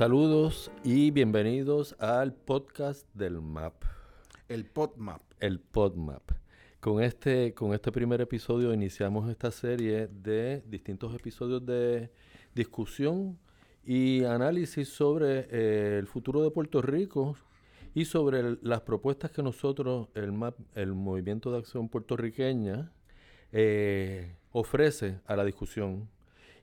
Saludos y bienvenidos al podcast del MAP. El PodMap. El PodMap. Con este, con este primer episodio iniciamos esta serie de distintos episodios de discusión y análisis sobre eh, el futuro de Puerto Rico y sobre las propuestas que nosotros, el MAP, el Movimiento de Acción Puertorriqueña, eh, ofrece a la discusión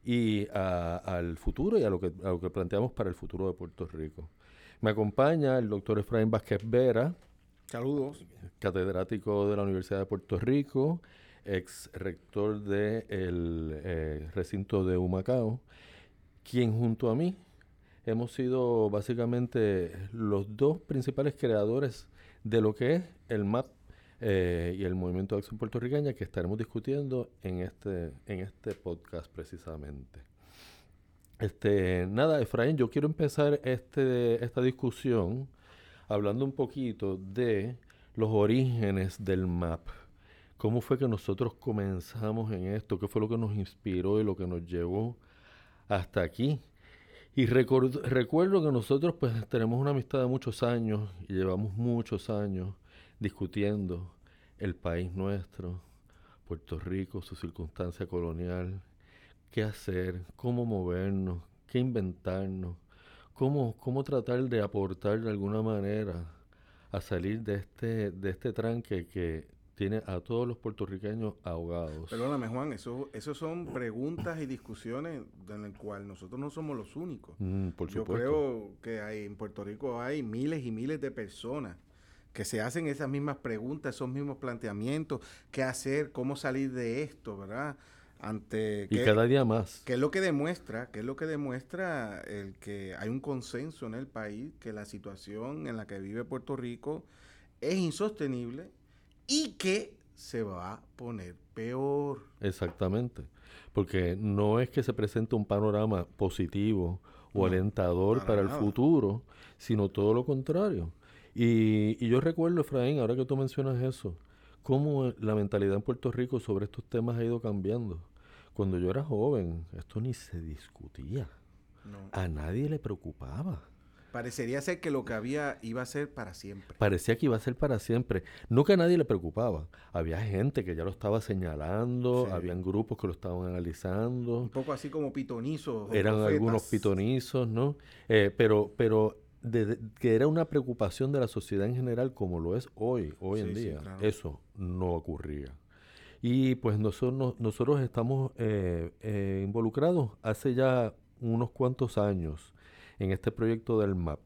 y al futuro y a lo, que, a lo que planteamos para el futuro de Puerto Rico. Me acompaña el doctor Efraín Vázquez Vera. Saludos. Catedrático de la Universidad de Puerto Rico, ex rector del de eh, recinto de Humacao, quien junto a mí hemos sido básicamente los dos principales creadores de lo que es el MAP eh, y el Movimiento de Acción Puertorriqueña que estaremos discutiendo en este, en este podcast precisamente. Este, nada, Efraín, yo quiero empezar este, esta discusión hablando un poquito de los orígenes del MAP. ¿Cómo fue que nosotros comenzamos en esto? ¿Qué fue lo que nos inspiró y lo que nos llevó hasta aquí? Y recuerdo que nosotros pues tenemos una amistad de muchos años y llevamos muchos años discutiendo el país nuestro, Puerto Rico, su circunstancia colonial, qué hacer, cómo movernos, qué inventarnos, cómo, cómo tratar de aportar de alguna manera a salir de este, de este tranque que tiene a todos los puertorriqueños ahogados. Perdóname, Juan, eso, eso son preguntas y discusiones en las cuales nosotros no somos los únicos. Mm, por Yo creo que hay, en Puerto Rico hay miles y miles de personas que se hacen esas mismas preguntas, esos mismos planteamientos, qué hacer, cómo salir de esto, ¿verdad? Ante y cada día más. ¿Qué es lo que demuestra? ¿Qué es lo que demuestra el que hay un consenso en el país que la situación en la que vive Puerto Rico es insostenible y que se va a poner peor. Exactamente, porque no es que se presente un panorama positivo o alentador para, el futuro, sino todo lo contrario. Y, y, yo recuerdo, Efraín, ahora que tú mencionas eso, cómo la mentalidad en Puerto Rico sobre estos temas ha ido cambiando. Cuando yo era joven, esto ni se discutía. A nadie le preocupaba. Parecería ser que lo que había iba a ser para siempre. Parecía que iba a ser para siempre. Nunca a nadie le preocupaba. Había gente que ya lo estaba señalando, habían grupos que lo estaban analizando. Un poco así como pitonizos. Eran algunos pitonizos, ¿no? Eh, pero, pero que era una preocupación de la sociedad en general como lo es hoy, hoy en día. Eso no ocurría. Y pues nosotros, nosotros estamos eh, eh, involucrados hace ya unos cuantos años en este proyecto del MAP,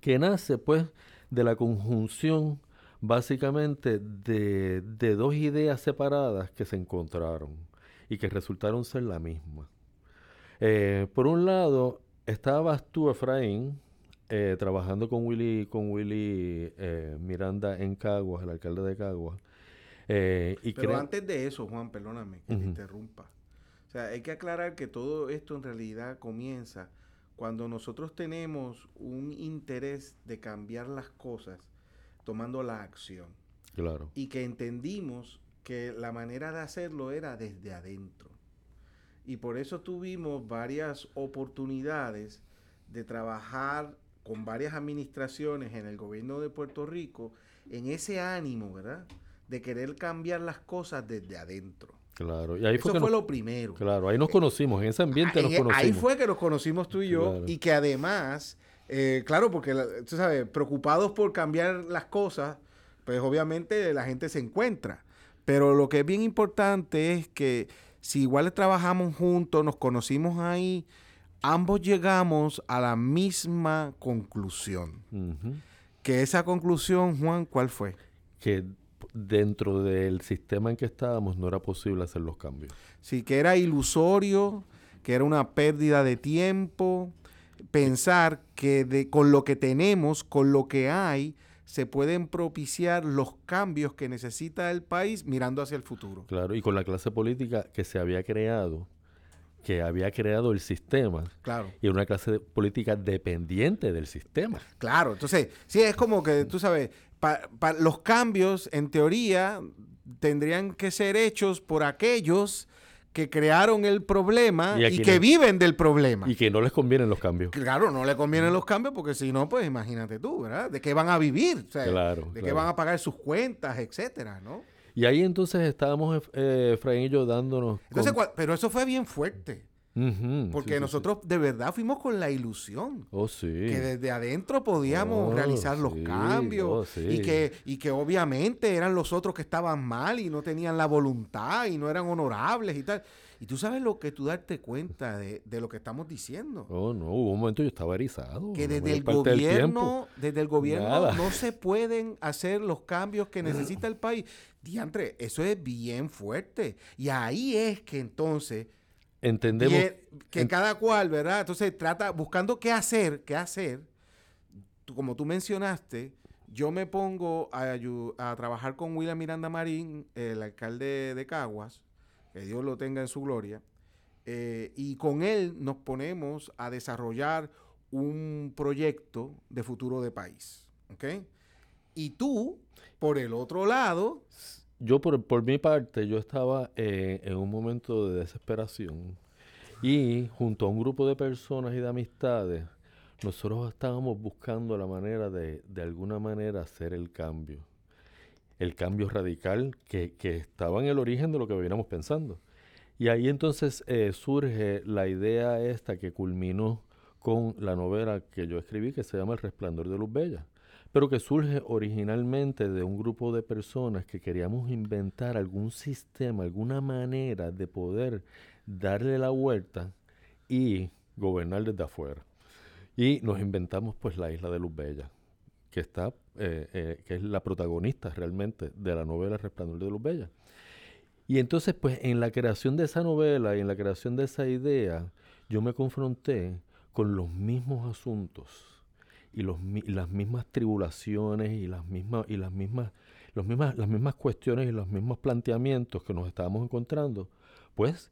que nace pues de la conjunción básicamente de, dos ideas separadas que se encontraron y que resultaron ser la misma. Eh, por un lado, estabas tú, Efraín, eh, trabajando con Willy, con Willy eh, Miranda en Caguas, el alcalde de Caguas. y Pero antes de eso, Juan, perdóname que te interrumpa. O sea, hay que aclarar que todo esto en realidad comienza cuando nosotros tenemos un interés de cambiar las cosas tomando la acción. Claro. Y que entendimos que la manera de hacerlo era desde adentro. Y por eso tuvimos varias oportunidades de trabajar con varias administraciones en el gobierno de Puerto Rico en ese ánimo, ¿verdad? De querer cambiar las cosas desde adentro. Claro, y ahí Eso fue, lo primero. Claro, ahí nos conocimos, en ese ambiente nos conocimos. Ahí fue que nos conocimos tú y yo y que además, eh, claro, porque tú sabes, preocupados por cambiar las cosas, pues obviamente la gente se encuentra. Pero lo que es bien importante es que si igual trabajamos juntos, nos conocimos ahí, ambos llegamos a la misma conclusión. Que esa conclusión, Juan, ¿cuál fue? Que dentro del sistema en que estábamos no era posible hacer los cambios. Sí, que era ilusorio, que era una pérdida de tiempo, pensar que con lo que tenemos, con lo que hay, se pueden propiciar los cambios que necesita el país mirando hacia el futuro. Claro, y con la clase política que se había creado, que había creado el sistema. Claro. Y una clase política dependiente del sistema. Claro, entonces, sí, es como que, tú sabes, los cambios, en teoría, tendrían que ser hechos por aquellos que crearon el problema y, que viven del problema. Y que no les convienen los cambios. Claro, no les convienen los cambios porque si no, pues imagínate tú, ¿verdad? ¿De qué van a vivir? claro, ¿De qué van a pagar sus cuentas, etcétera, ¿no? Y ahí entonces estábamos, eh, Efraín y yo, dándonos... Entonces, pero eso fue bien fuerte. Porque nosotros de verdad fuimos con la ilusión. Oh, sí. Que desde adentro podíamos oh, realizar los cambios. Oh, y, que, y que obviamente eran los otros que estaban mal y no tenían la voluntad y no eran honorables y tal. Y tú sabes lo que tú darte cuenta de, lo que estamos diciendo. Oh, no, hubo un momento yo estaba erizado. Que desde el gobierno, desde el gobierno no se pueden hacer los cambios que necesita el país. Diantre, eso es bien fuerte. Y ahí es que entonces entendemos que cada cual, ¿verdad? Entonces trata buscando qué hacer, qué hacer. como tú mencionaste, yo me pongo a, a, trabajar con William Miranda Marín, el alcalde de Caguas, que Dios lo tenga en su gloria, eh, y con él nos ponemos a desarrollar un proyecto de futuro de país, ¿ok? Y tú, por el otro lado, yo por, por mi parte, yo estaba eh, en un momento de desesperación y junto a un grupo de personas y de amistades, nosotros estábamos buscando la manera de, de alguna manera, hacer el cambio. El cambio radical que, estaba en el origen de lo que veníamos pensando. Y ahí entonces eh, surge la idea esta que culminó con la novela que yo escribí que se llama El Resplandor de Luz Bella pero que surge originalmente de un grupo de personas que queríamos inventar algún sistema, alguna manera de poder darle la vuelta y gobernar desde afuera. Y nos inventamos pues la isla de Luz Bella, que está, eh, eh, que es la protagonista realmente de la novela Resplandor de Luz Bella. Y entonces pues en la creación de esa novela y en la creación de esa idea, yo me confronté con los mismos asuntos y, los, las mismas tribulaciones y las mismas y las mismas los mismas las mismas cuestiones y los mismos planteamientos que nos estábamos encontrando, pues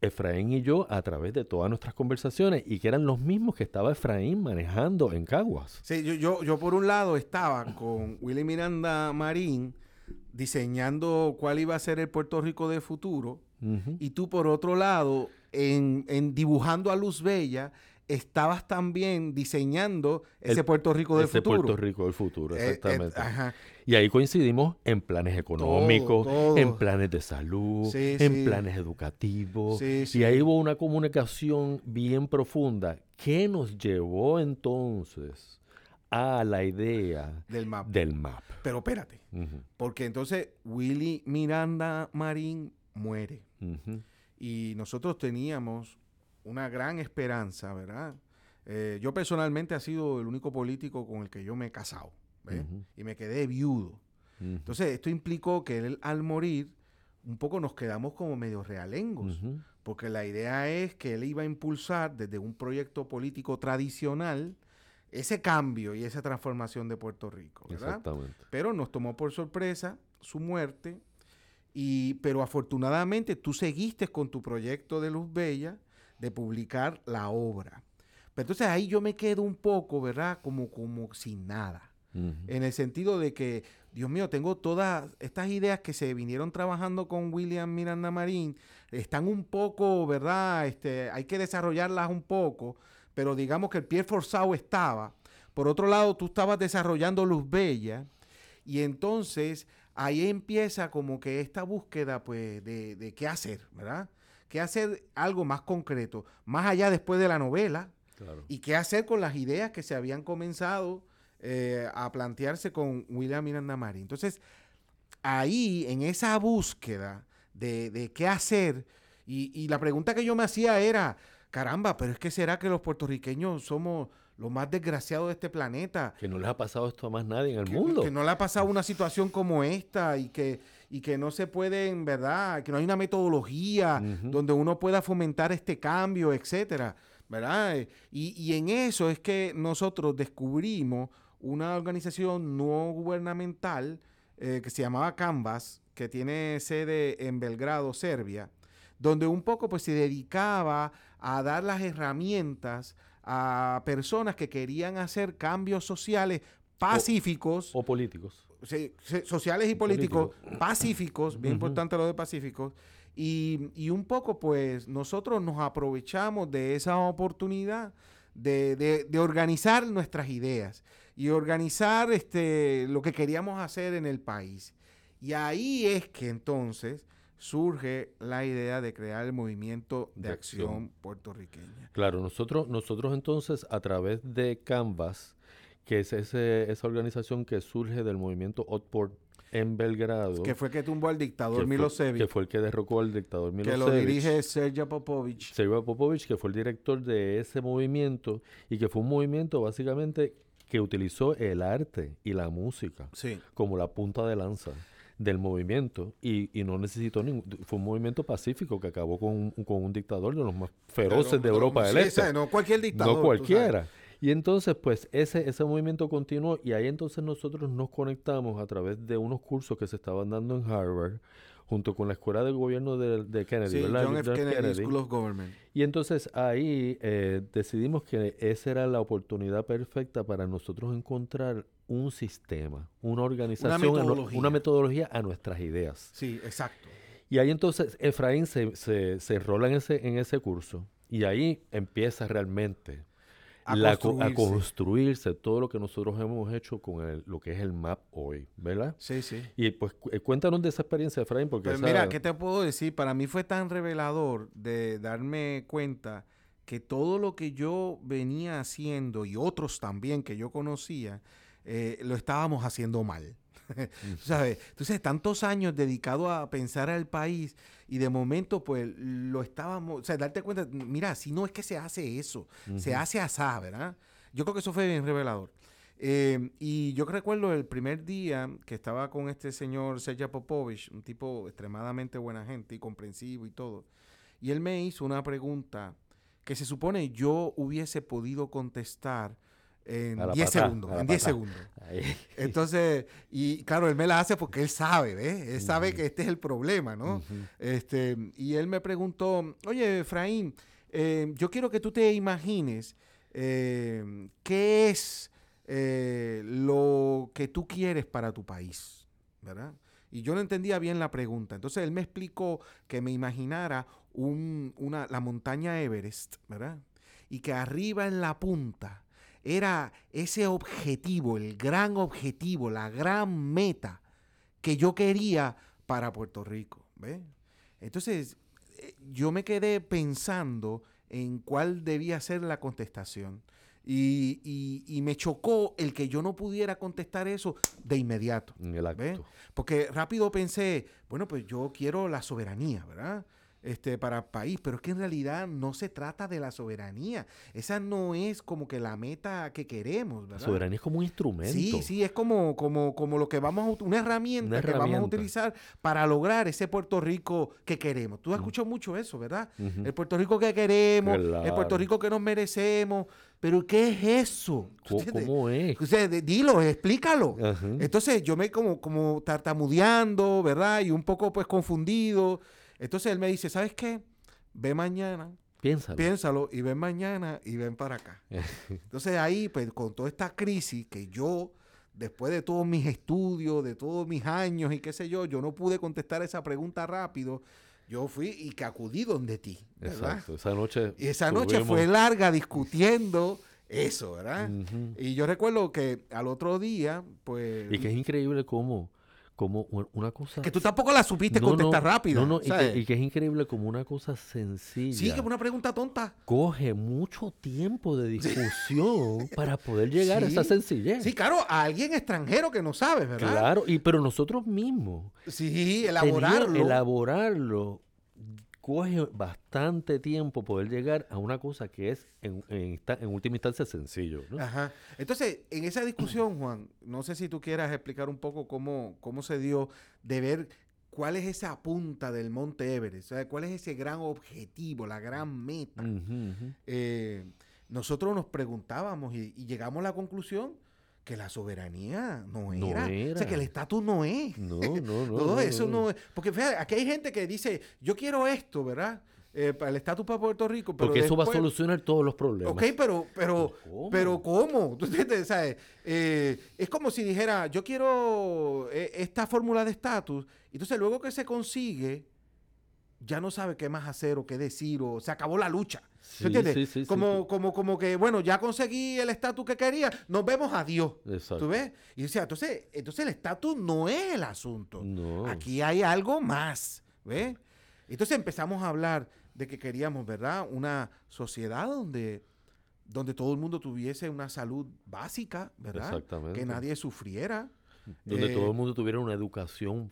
Efraín y yo a través de todas nuestras conversaciones y que eran los mismos que estaba Efraín manejando en Caguas. Sí, yo, yo, yo por un lado estaba con Willy Miranda Marín diseñando cuál iba a ser el Puerto Rico de futuro y tú por otro lado en, en dibujando a Luz Bella estabas también diseñando ese Puerto Rico del futuro. Ese Puerto Rico del futuro, eh, exactamente. y ahí coincidimos en planes económicos, en planes de salud, en planes educativos. y ahí hubo una comunicación bien profunda que nos llevó entonces a la idea del map. Del map. Pero espérate, porque entonces Willy Miranda Marín muere. Y nosotros teníamos una gran esperanza, ¿verdad? Eh, yo personalmente ha sido el único político con el que yo me he casado. Y me quedé viudo. Entonces, esto implicó que él al morir, un poco nos quedamos como medio realengos, porque la idea es que él iba a impulsar desde un proyecto político tradicional ese cambio y esa transformación de Puerto Rico, ¿verdad? Exactamente. Pero nos tomó por sorpresa su muerte, y, pero afortunadamente tú seguiste con tu proyecto de Luz Bella, de publicar la obra. Pero entonces ahí yo me quedo un poco, ¿verdad? Como, como sin nada. En el sentido de que, Dios mío, tengo todas estas ideas que se vinieron trabajando con William Miranda Marín, están un poco, ¿verdad? Este, hay que desarrollarlas un poco, pero digamos que el pie forzado estaba. Por otro lado, tú estabas desarrollando Luz Bella, y entonces ahí empieza como que esta búsqueda, pues, de, de qué hacer, ¿verdad? Qué hacer algo más concreto, más allá después de la novela, y qué hacer con las ideas que se habían comenzado eh, a plantearse con William Miranda Mari. Entonces, ahí, en esa búsqueda de, qué hacer, y, la pregunta que yo me hacía era, caramba, pero es que será que los puertorriqueños somos los más desgraciados de este planeta. Que no les ha pasado esto a más nadie en el mundo. Que no le ha pasado una situación como esta y que y que no se pueden, ¿verdad? Que no hay una metodología donde uno pueda fomentar este cambio, etcétera, ¿verdad? Y, y, en eso es que nosotros descubrimos una organización no gubernamental eh, que se llamaba Canvas, que tiene sede en Belgrado, Serbia, donde un poco pues se dedicaba a dar las herramientas a personas que querían hacer cambios sociales pacíficos. o políticos sociales y políticos pacíficos, bien importante lo de pacíficos, Y, un poco, pues, nosotros nos aprovechamos de esa oportunidad de, organizar nuestras ideas y organizar este, lo que queríamos hacer en el país. Y ahí es que entonces surge la idea de crear el movimiento de, acción. puertorriqueña. Claro, nosotros, nosotros entonces a través de Canvas, que es ese, esa organización que surge del movimiento Otport en Belgrado. Que fue que tumbó al dictador Milosevic. que fue el que derrocó al dictador Milosevic. Que lo dirige Sergio Popovich. Sergio Popovich, que fue el director de ese movimiento y que fue un movimiento básicamente que utilizó el arte y la música como la punta de lanza del movimiento y, no necesitó ningún... Fue un movimiento pacífico que acabó con, un dictador de los más feroces de Europa del Este. no cualquier dictador. No cualquiera. Y entonces, pues, ese, ese movimiento continuó y ahí entonces nosotros nos conectamos a través de unos cursos que se estaban dando en Harvard junto con la Escuela de Gobierno de, Kennedy, ¿verdad? John F. Kennedy, School of Government. Y entonces ahí eh, decidimos que esa era la oportunidad perfecta para nosotros encontrar un sistema, una organización, una metodología, una metodología a nuestras ideas. Sí, exacto. Y ahí entonces Efraín se, se, se enrola en ese, en ese curso y ahí empieza realmente a, construirse. todo lo que nosotros hemos hecho con lo que es el MAP hoy, ¿verdad? Sí, sí. Y pues eh, cuéntanos de esa experiencia, Efraín, porque... Pues mira, ¿qué te puedo decir? Para mí fue tan revelador de darme cuenta que todo lo que yo venía haciendo y otros también que yo conocía, eh, lo estábamos haciendo mal. ¿Sabes? Entonces, tantos años dedicados a pensar al país y de momento, pues, lo estábamos, o sea, darte cuenta, mira, si no es que se hace eso, se hace asá, ¿verdad? Yo creo que eso fue bien revelador. Eh, y yo recuerdo el primer día que estaba con este señor Sergio Popovich, un tipo extremadamente buena gente y comprensivo y todo, y él me hizo una pregunta que se supone yo hubiese podido contestar en 10 segundos. En 10 segundos. Entonces, y claro, él me la hace porque él sabe, ¿ves? Él sabe que este es el problema, ¿no? este, y él me preguntó, oye, Efraín, eh, yo quiero que tú te imagines eh, qué es eh, lo que tú quieres para tu país, ¿verdad? Y yo no entendía bien la pregunta. Entonces él me explicó que me imaginara una, la montaña Everest, ¿verdad? Y que arriba en la punta era ese objetivo, el gran objetivo, la gran meta que yo quería para Puerto Rico. Entonces, eh, yo me quedé pensando en cuál debía ser la contestación. Y, me chocó el que yo no pudiera contestar eso de inmediato. Porque rápido pensé, bueno, pues yo quiero la soberanía, ¿verdad? Este, para el país, pero es que en realidad no se trata de la soberanía. Esa no es como que la meta que queremos, ¿verdad? La soberanía es como un instrumento. Sí, sí, es como, como, como lo que vamos a, una herramienta, que vamos a utilizar para lograr ese Puerto Rico que queremos. Tú has escuchado mucho eso, ¿verdad? El Puerto Rico que queremos, el Puerto Rico que nos merecemos. Pero ¿qué es eso? ¿Cómo, es? dilo, explícalo. Entonces yo me como, como tartamudeando, ¿verdad? Y un poco pues confundido. Entonces él me dice, ¿sabes qué? Ve mañana. Piénsalo. Piénsalo y ven mañana y ven para acá. Entonces ahí, pues con toda esta crisis que yo, después de todos mis estudios, de todos mis años y qué sé yo, yo no pude contestar esa pregunta rápido. Yo fui y que acudí donde ti. Exacto. Esa noche. Y esa noche fue larga discutiendo eso, ¿verdad? Y yo recuerdo que al otro día, pues. Y que es increíble cómo como una cosa... Que tú tampoco la supiste contestar rápido. No, no, y que, es increíble como una cosa sencilla. Sí, que es una pregunta tonta. Coge mucho tiempo de discusión para poder llegar a esa sencillez. Sí, claro, a alguien extranjero que no sabe, ¿verdad? Claro, y pero nosotros mismos. Sí, elaborarlo. Elaborarlo coge bastante tiempo poder llegar a una cosa que es en, última instancia sencillo. Ajá. Entonces, en esa discusión, Juan, no sé si tú quieras explicar un poco cómo, cómo se dio de ver cuál es esa punta del Monte Everest, cuál es ese gran objetivo, la gran meta. Eh, nosotros nos preguntábamos y, y llegamos a la conclusión que la soberanía no era. O sea, que el estatus no es. No, no, no. Todo eso no, es. Porque fíjate, aquí hay gente que dice, yo quiero esto, ¿verdad? Eh, para el estatus para Puerto Rico. Pero Porque eso va a solucionar todos los problemas. Ok, pero, pero, ¿Cómo? pero ¿cómo? ¿Tú sabes? Eh, es como si dijera, yo quiero eh, esta fórmula de estatus, entonces luego que se consigue, ya no sabe qué más hacer o qué decir o se acabó la lucha. entiendes? como, como, como que, bueno, ya conseguí el estatus que quería, nos vemos, adiós. ¿Tú ves? Y decía, entonces, entonces el estatus no es el asunto. Aquí hay algo más. ¿Ves? Entonces empezamos a hablar de que queríamos, ¿verdad? Una sociedad donde, donde todo el mundo tuviese una salud básica, ¿verdad? Exactamente. Que nadie sufriera. Donde todo el eh, mundo tuviera una educación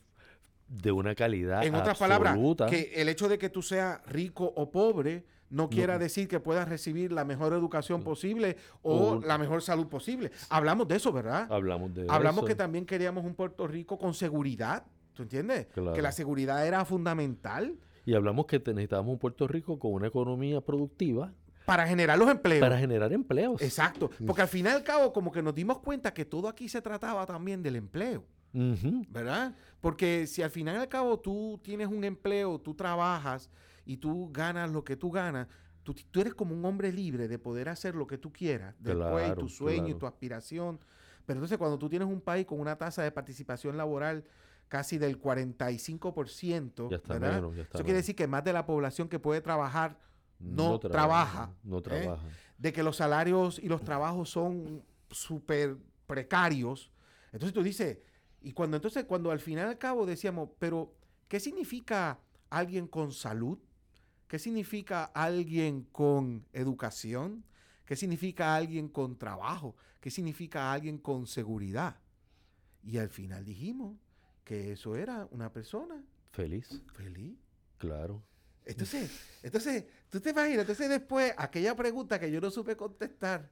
de una calidad En otras palabras, que el hecho de que tú seas rico o pobre no quiera decir que puedas recibir la mejor educación posible o, la mejor salud posible. Hablamos de eso, ¿verdad? Hablamos de Hablamos que también queríamos un Puerto Rico con seguridad, ¿tú entiendes? Que la seguridad era fundamental. Y hablamos que necesitábamos un Puerto Rico con una economía productiva para generar los empleos. Para generar empleos. Exacto. Porque al final y al cabo, como que nos dimos cuenta que todo aquí se trataba también del empleo. ¿Verdad? Porque si al final y al cabo tú tienes un empleo, tú trabajas y tú ganas lo que tú ganas, tú, eres como un hombre libre de poder hacer lo que tú quieras, después tu sueño y tu aspiración. Pero entonces cuando tú tienes un país con una tasa de participación laboral casi del 45%, ¿verdad? Eso quiere decir que más de la población que puede trabajar no, trabaja. No ¿eh? trabaja. De que los salarios y los trabajos son súper precarios. Entonces tú dices, y cuando entonces, cuando al final al cabo decíamos, pero, ¿qué significa alguien con salud? ¿Qué significa alguien con educación? ¿Qué significa alguien con trabajo? ¿Qué significa alguien con seguridad? Y al final dijimos que eso era una persona feliz. Feliz. Claro. Entonces, entonces, tú te imaginas, entonces después, aquella pregunta que yo no supe contestar,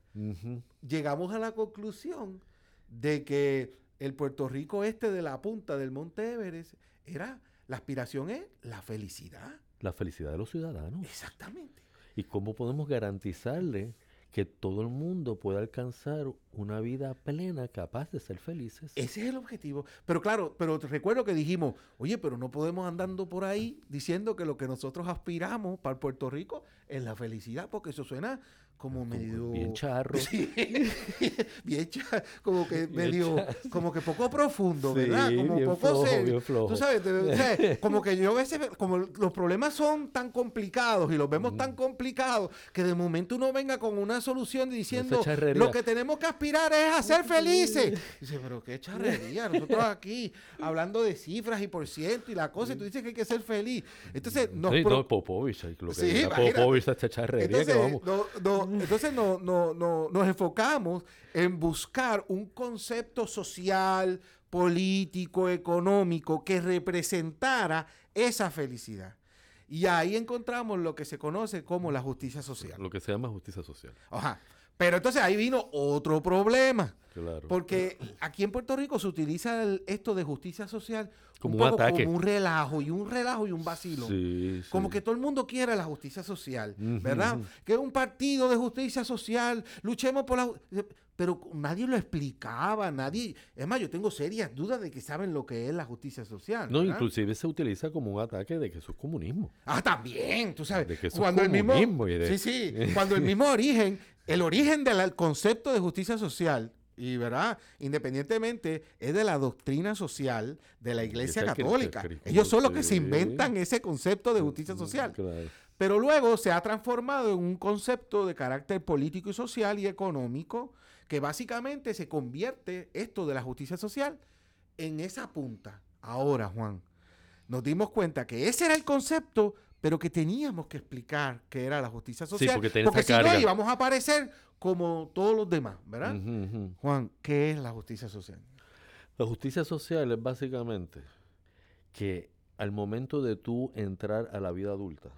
llegamos a la conclusión de que el Puerto Rico este de la punta del Monte Everest era, la aspiración es la felicidad. La felicidad de los ciudadanos. Exactamente. ¿Y cómo podemos garantizarle que todo el mundo pueda alcanzar una vida plena, capaz de ser felices? Ese es el objetivo. Pero claro, pero te recuerdo que dijimos, oye, pero no podemos andando por ahí diciendo que lo que nosotros aspiramos para Puerto Rico es la felicidad, porque eso suena como medio bien charro. Bien charro como que medio como que poco profundo verdad como poco serio. tú sabes, como que yo a veces como los problemas son tan complicados y los vemos tan complicados que de momento uno venga con una solución diciendo lo que tenemos que aspirar es a ser felices dice pero qué charrería nosotros aquí hablando de cifras y por ciento y la cosa y tú dices que hay que ser feliz entonces nos sí, no, Popovich lo que sí, Popovich esta charrería que vamos no, entonces no, nos enfocamos en buscar un concepto social, político, económico que representara esa felicidad. Y ahí encontramos lo que se conoce como la justicia social. Lo que se llama justicia social. Ajá. Pero entonces ahí vino otro problema. Claro. Porque aquí en Puerto Rico se utiliza esto de justicia social como un, ataque. como un relajo y un relajo y un vacilo. como que todo el mundo quiere la justicia social, ¿verdad? Que es un partido de justicia social, luchemos por la pero nadie lo explicaba, nadie, es más, yo tengo serias dudas de que saben lo que es la justicia social. No, inclusive se utiliza como un ataque de que eso es comunismo. Ah, también, tú sabes. De que eso cuando es comunismo. El mismo, Sí, sí, cuando el mismo origen, el origen del concepto de justicia social y verdad, independientemente, es de la doctrina social de la Iglesia Católica. Ellos son los que se inventan ese concepto de justicia social. Pero luego se ha transformado en un concepto de carácter político y social y económico que básicamente se convierte esto de la justicia social en esa punta. Ahora, Juan, nos dimos cuenta que ese era el concepto, pero que teníamos que explicar qué era la justicia social. porque, si no íbamos a aparecer como todos los demás, ¿verdad? Juan, ¿qué es la justicia social? La justicia social es básicamente que al momento de tú entrar a la vida adulta,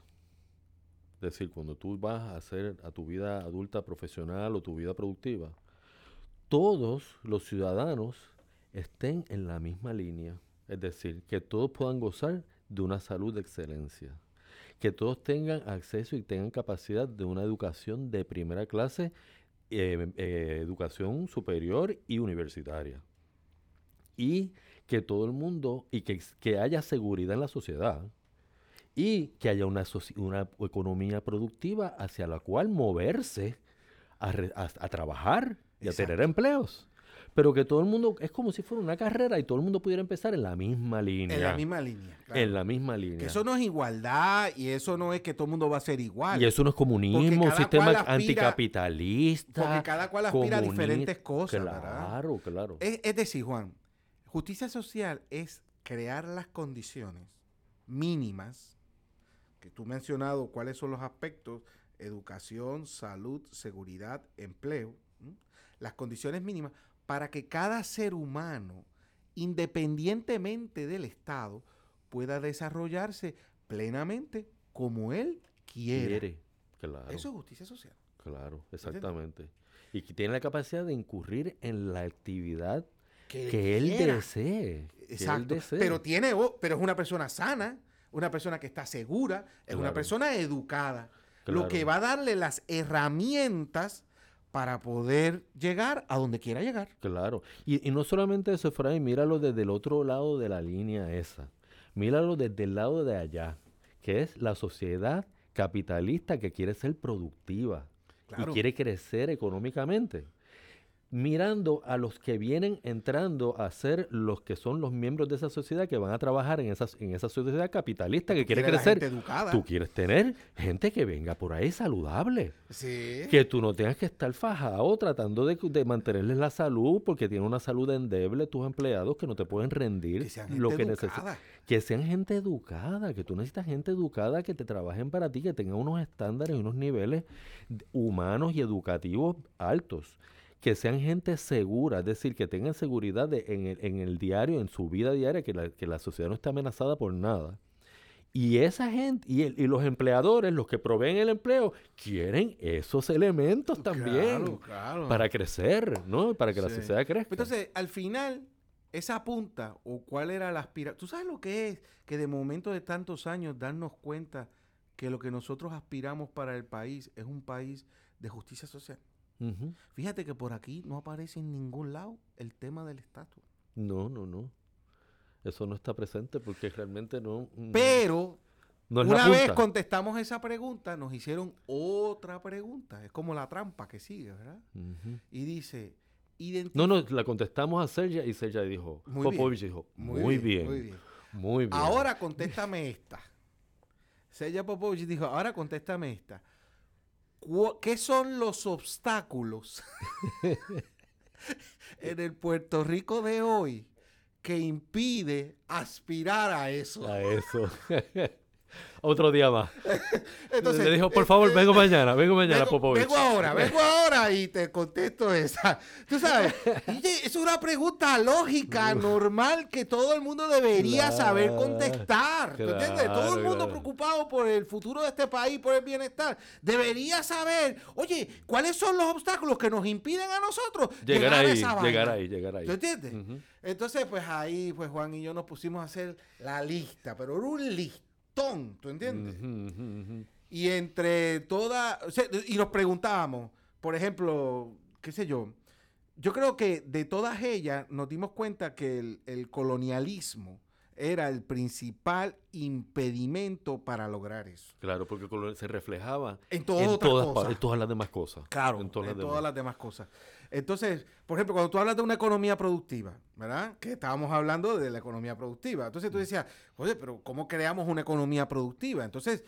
es decir, cuando tú vas a hacer a tu vida adulta profesional o tu vida productiva, todos los ciudadanos estén en la misma línea. Es decir, que todos puedan gozar de una salud de excelencia. Que todos tengan acceso y tengan capacidad de una educación de primera clase, eh, eh, educación superior y universitaria. Y que todo el mundo, y que, que haya seguridad en la sociedad, y que haya una, una economía productiva hacia la cual moverse a, a trabajar y a tener empleos. Pero que todo el mundo, es como si fuera una carrera y todo el mundo pudiera empezar en la misma línea. En la misma línea. En la misma línea. Que eso no es igualdad y eso no es que todo el mundo va a ser igual. Y eso no es comunismo, un sistema anticapitalista. Porque cada cual aspira a diferentes cosas. Claro, claro. Es, es decir, Juan, justicia social es crear las condiciones mínimas que tú mencionado cuáles son los aspectos, educación, salud, seguridad, empleo, las condiciones mínimas para que cada ser humano, independientemente del Estado, pueda desarrollarse plenamente como él quiere. Claro. Eso es justicia social. Claro, exactamente. Y que tiene la capacidad de incurrir en la actividad que, él desee. Exacto. Pero tiene, pero es una persona sana, una persona que está segura, es una persona educada. Lo que va a darle las herramientas para poder llegar a donde quiera llegar. Claro. Y, no solamente eso, Fray, míralo desde el otro lado de la línea esa. Míralo desde el lado de allá, que es la sociedad capitalista que quiere ser productiva y quiere crecer económicamente mirando a los que vienen entrando a ser los que son los miembros de esa sociedad que van a trabajar en esa, en esa sociedad capitalista que quiere crecer. Tú quieres tener gente que venga por ahí saludable. Sí. Que tú no tengas que estar fajado tratando de, mantenerles la salud porque tiene una salud endeble tus empleados que no te pueden rendir que sean lo que necesitan. Que sean gente educada, que tú necesitas gente educada que te trabajen para ti, que tengan unos estándares y unos niveles humanos y educativos altos que sean gente segura, es decir, que tengan seguridad en, el, en, el, diario, en su vida diaria, que la, que la sociedad no está amenazada por nada. Y esa gente, y, y, los empleadores, los que proveen el empleo, quieren esos elementos también para crecer, ¿no? Para que la sociedad crezca. Entonces, al final, esa punta, o cuál era la aspiración, ¿tú sabes lo que es? Que de momento de tantos años darnos cuenta que lo que nosotros aspiramos para el país es un país de justicia social. Fíjate que por aquí no aparece en ningún lado el tema del estatus. No, no, no. Eso no está presente porque realmente no. Mm, Pero una vez contestamos esa pregunta, nos hicieron otra pregunta. Es como la trampa que sigue, ¿verdad? Y dice. No, no, la contestamos a Sergio y Sergio dijo. Popovich dijo. Muy, bien, muy bien. Muy bien. Ahora contéstame esta. Sergio Popovich dijo, ahora contéstame esta. ¿Qué son los obstáculos en el Puerto Rico de hoy que impide aspirar a eso? A eso. Otro día más. Entonces, le dijo, por favor, vengo mañana, vengo mañana, vengo, Vengo ahora, vengo ahora y te contesto esa. Tú sabes, es una pregunta lógica, normal, que todo el mundo debería saber contestar. entiendes? Todo el mundo preocupado por el futuro de este país, por el bienestar, debería saber, oye, ¿cuáles son los obstáculos que nos impiden a nosotros llegar, ahí, a esa llegar ahí, llegar ahí. ¿Tú entiendes? Entonces, pues ahí, pues Juan y yo nos pusimos a hacer la lista, pero era un lista ¿tú entiendes? Y entre todas, y nos preguntábamos, por ejemplo, qué sé yo, yo creo que de todas ellas nos dimos cuenta que el, colonialismo era el principal impedimento para lograr eso. Claro, porque se reflejaba en, todas, todas, en todas las demás cosas. Claro, en todas, las demás cosas. Entonces, por ejemplo, cuando tú hablas de una economía productiva, ¿verdad? Que estábamos hablando de la economía productiva. Entonces tú decías, oye, pero ¿cómo creamos una economía productiva? Entonces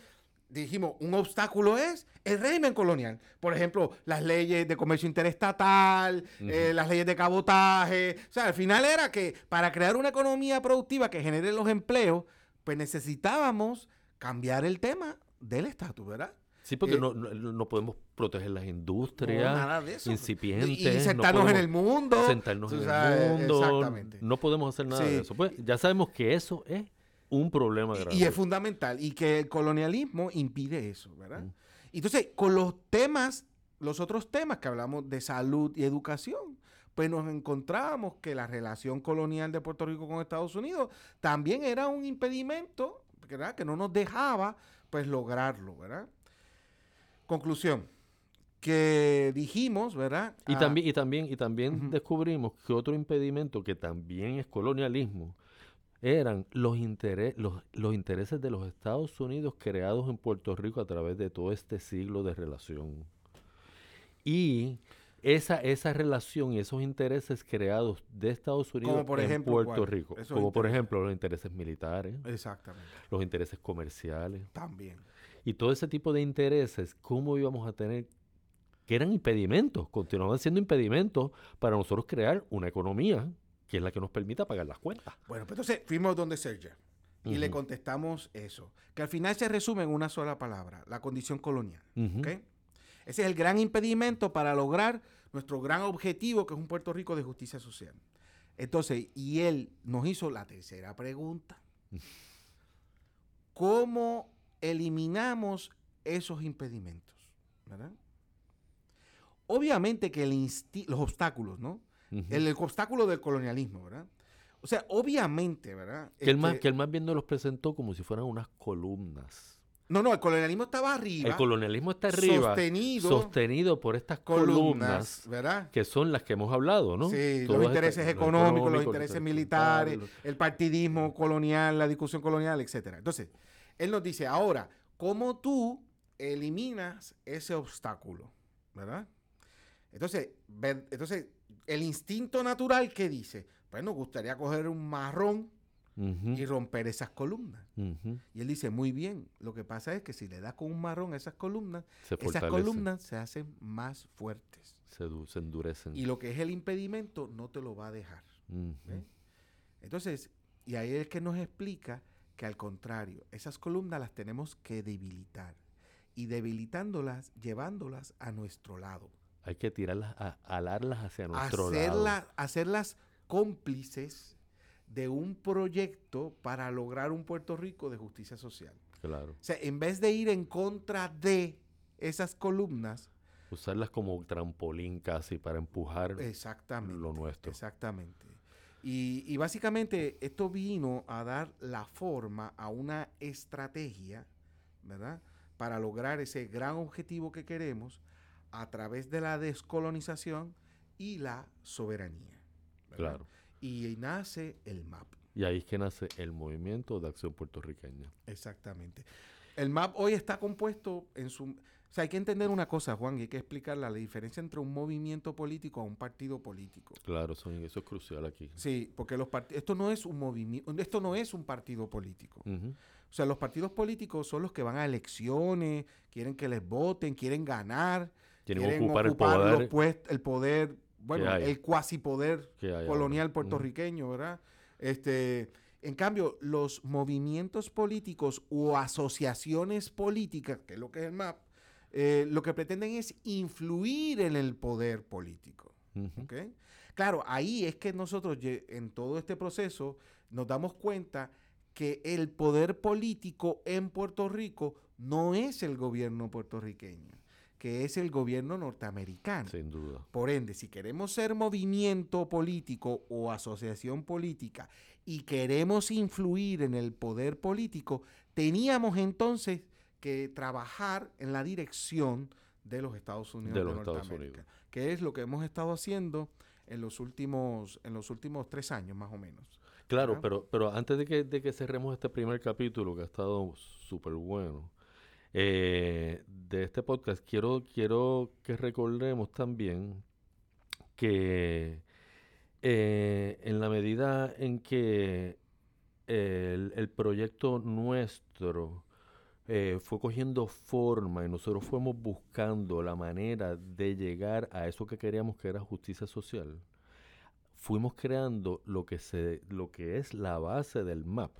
dijimos, un obstáculo es el régimen colonial. Por ejemplo, las leyes de comercio interestatal, eh, las leyes de cabotaje. O sea, al final era que para crear una economía productiva que genere los empleos, pues necesitábamos cambiar el tema del estatus, ¿verdad? Sí, porque eh, no, no, podemos proteger las industrias incipientes. Y, sentarnos en el mundo. Sentarnos en el mundo. Exactamente. No podemos hacer nada de eso. Pues ya sabemos que eso es un problema grave. Y es fundamental. Y que el colonialismo impide eso, ¿verdad? Mm. Entonces, con los temas, los otros temas que hablamos de salud y educación, pues nos encontramos que la relación colonial de Puerto Rico con Estados Unidos también era un impedimento, ¿verdad? Que no nos dejaba, pues, lograrlo, ¿verdad? Conclusión que dijimos, ¿verdad? Y también, y también, y también descubrimos que otro impedimento que también es colonialismo eran los, los, los, intereses de los Estados Unidos creados en Puerto Rico a través de todo este siglo de relación. Y esa, esa relación y esos intereses creados de Estados Unidos por en Puerto Rico. como por ejemplo los intereses militares. Exactamente. Los intereses comerciales. También. Y todo ese tipo de intereses, ¿cómo íbamos a tener? Que eran impedimentos, continuaban siendo impedimentos para nosotros crear una economía que es la que nos permita pagar las cuentas. Bueno, pues entonces fuimos donde Sergio y le contestamos eso, que al final se resume en una sola palabra, la condición colonial. Ese es el gran impedimento para lograr nuestro gran objetivo, que es un Puerto Rico de justicia social. Entonces, y él nos hizo la tercera pregunta. ¿Cómo eliminamos esos impedimentos? Obviamente que los obstáculos, ¿no? el, obstáculo del colonialismo, ¿verdad? O sea, obviamente, ¿verdad? Que, el más, este que el más bien nos los presentó como si fueran unas columnas. No, no, el colonialismo estaba arriba. El colonialismo está arriba. Sostenido. Sostenido por estas columnas, ¿verdad? Que son las que hemos hablado, ¿no? Sí, los intereses económicos, los, intereses militares, el partidismo colonial, la discusión colonial, etcétera. Entonces, él nos dice, ahora, ¿cómo tú eliminas ese obstáculo? ¿Verdad? Entonces, entonces el instinto natural que dice, pues nos gustaría coger un marrón y romper esas columnas. Y él dice, muy bien, lo que pasa es que si le das con un marrón a esas columnas, esas columnas se hacen más fuertes. Se, endurecen. Y lo que es el impedimento no te lo va a dejar. Entonces, y ahí es que nos explica que al contrario, esas columnas las tenemos que debilitar. Y debilitándolas, llevándolas a nuestro lado. Hay que tirarlas, a, alarlas hacia nuestro lado. Hacerlas cómplices de un proyecto para lograr un Puerto Rico de justicia social. Claro. O sea, en vez de ir en contra de esas columnas. Usarlas como trampolín casi para empujar exactamente, lo nuestro. Exactamente. Y, y básicamente esto vino a dar la forma a una estrategia, ¿verdad? Para lograr ese gran objetivo que queremos a través de la descolonización y la soberanía. Claro. Y nace el MAP. Y ahí es que nace el Movimiento de Acción Puertorriqueña. Exactamente. El MAP hoy está compuesto en su... O sea, hay que entender una cosa, Juan, y hay que explicar la diferencia entre un movimiento político a un partido político. Claro, eso, eso es crucial aquí. Sí, porque los esto no es un movimiento, esto no es un partido político. O sea, los partidos políticos son los que van a elecciones, quieren que les voten, quieren ganar, quieren, ocupar, el poder. el poder, bueno, el cuasi poder colonial puertorriqueño, ¿verdad? Este, en cambio, los movimientos políticos o asociaciones políticas, que es lo que es el MAP, eh, lo que pretenden es influir en el poder político. Claro, ahí es que nosotros en todo este proceso nos damos cuenta que el poder político en Puerto Rico no es el gobierno puertorriqueño que es el gobierno norteamericano. Sin duda. Por ende, si queremos ser movimiento político o asociación política y queremos influir en el poder político, teníamos entonces que trabajar en la dirección de los Estados Unidos de, Norteamérica, que es lo que hemos estado haciendo en los últimos, en los últimos tres años más o menos. Claro, pero, pero antes de que, de que cerremos este primer capítulo, que ha estado súper bueno, eh, de este podcast, quiero, quiero que recordemos también que eh, en la medida en que el, proyecto nuestro eh, fue cogiendo forma y nosotros fuimos buscando la manera de llegar a eso que queríamos que era justicia social, fuimos creando lo que, se, lo que es la base del MAP,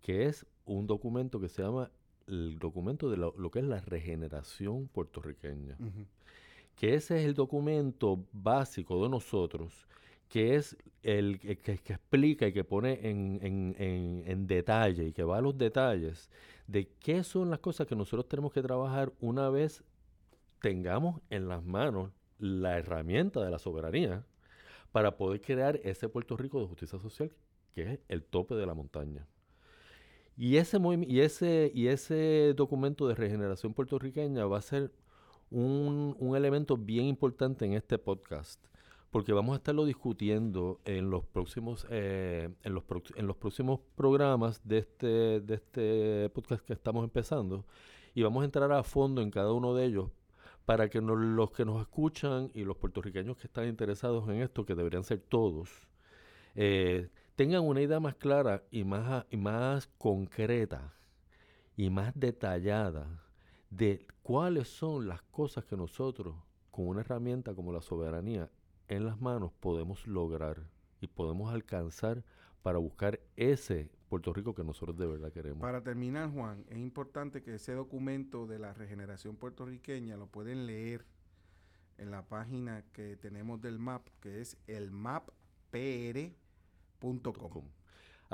que es un documento que se llama el documento de lo, que es la regeneración puertorriqueña. Que ese es el documento básico de nosotros, que es el que, explica y que pone en, detalle y que va a los detalles de qué son las cosas que nosotros tenemos que trabajar una vez tengamos en las manos la herramienta de la soberanía para poder crear ese Puerto Rico de justicia social que es el tope de la montaña. Y ese, y ese, y ese documento de regeneración puertorriqueña va a ser un, elemento bien importante en este podcast, porque vamos a estarlo discutiendo en los próximos, eh, en los, próximos programas de este, de este podcast que estamos empezando, y vamos a entrar a fondo en cada uno de ellos para que los que nos escuchan y los puertorriqueños que están interesados en esto, que deberían ser todos, eh, tengan una idea más clara y más, y más concreta y más detallada de cuáles son las cosas que nosotros, con una herramienta como la soberanía en las manos, podemos lograr y podemos alcanzar para buscar ese Puerto Rico que nosotros de verdad queremos. Para terminar, Juan, es importante que ese documento de la regeneración puertorriqueña lo pueden leer en la página que tenemos del MAP, que es el mappr.com.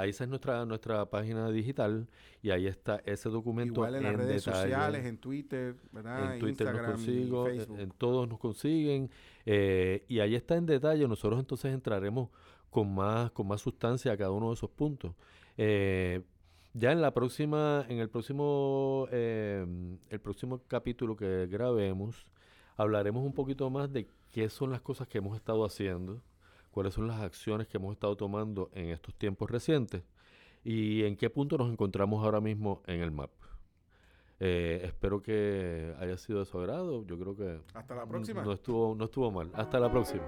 Ahí esa es nuestra, nuestra página digital y ahí está ese documento. Igual en, las redes sociales, en Twitter, ¿verdad? En Twitter Instagram nos consigo, En, todos nos consiguen. Eh, y ahí está en detalle. Nosotros entonces entraremos con más, con más sustancia a cada uno de esos puntos. Eh, ya en la próxima, en el próximo, eh, el próximo capítulo que grabemos, hablaremos un poquito más de qué son las cosas que hemos estado haciendo, cuáles son las acciones que hemos estado tomando en estos tiempos recientes y en qué punto nos encontramos ahora mismo en el MAP. Eh, espero que haya sido de su agrado. Yo creo que hasta la próxima. No estuvo, no estuvo mal. Hasta la próxima.